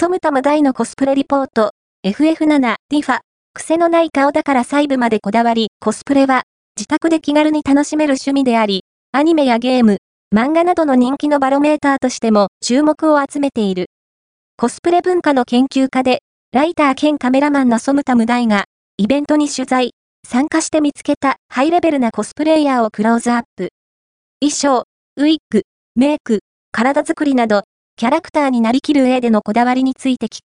ソムタム田井のコスプレリポート、FF7、ティファ、癖のない顔だから細部までこだわり、コスプレは、自宅で気軽に楽しめる趣味であり、アニメやゲーム、漫画などの人気のバロメーターとしても注目を集めている。コスプレ文化の研究家で、ライター兼カメラマンのソムタム田井が、イベントに取材、参加して見つけたハイレベルなコスプレイヤーをクローズアップ。衣装、ウィッグ、メイク、体作りなど、キャラクターになりきる絵でのこだわりについて聞く。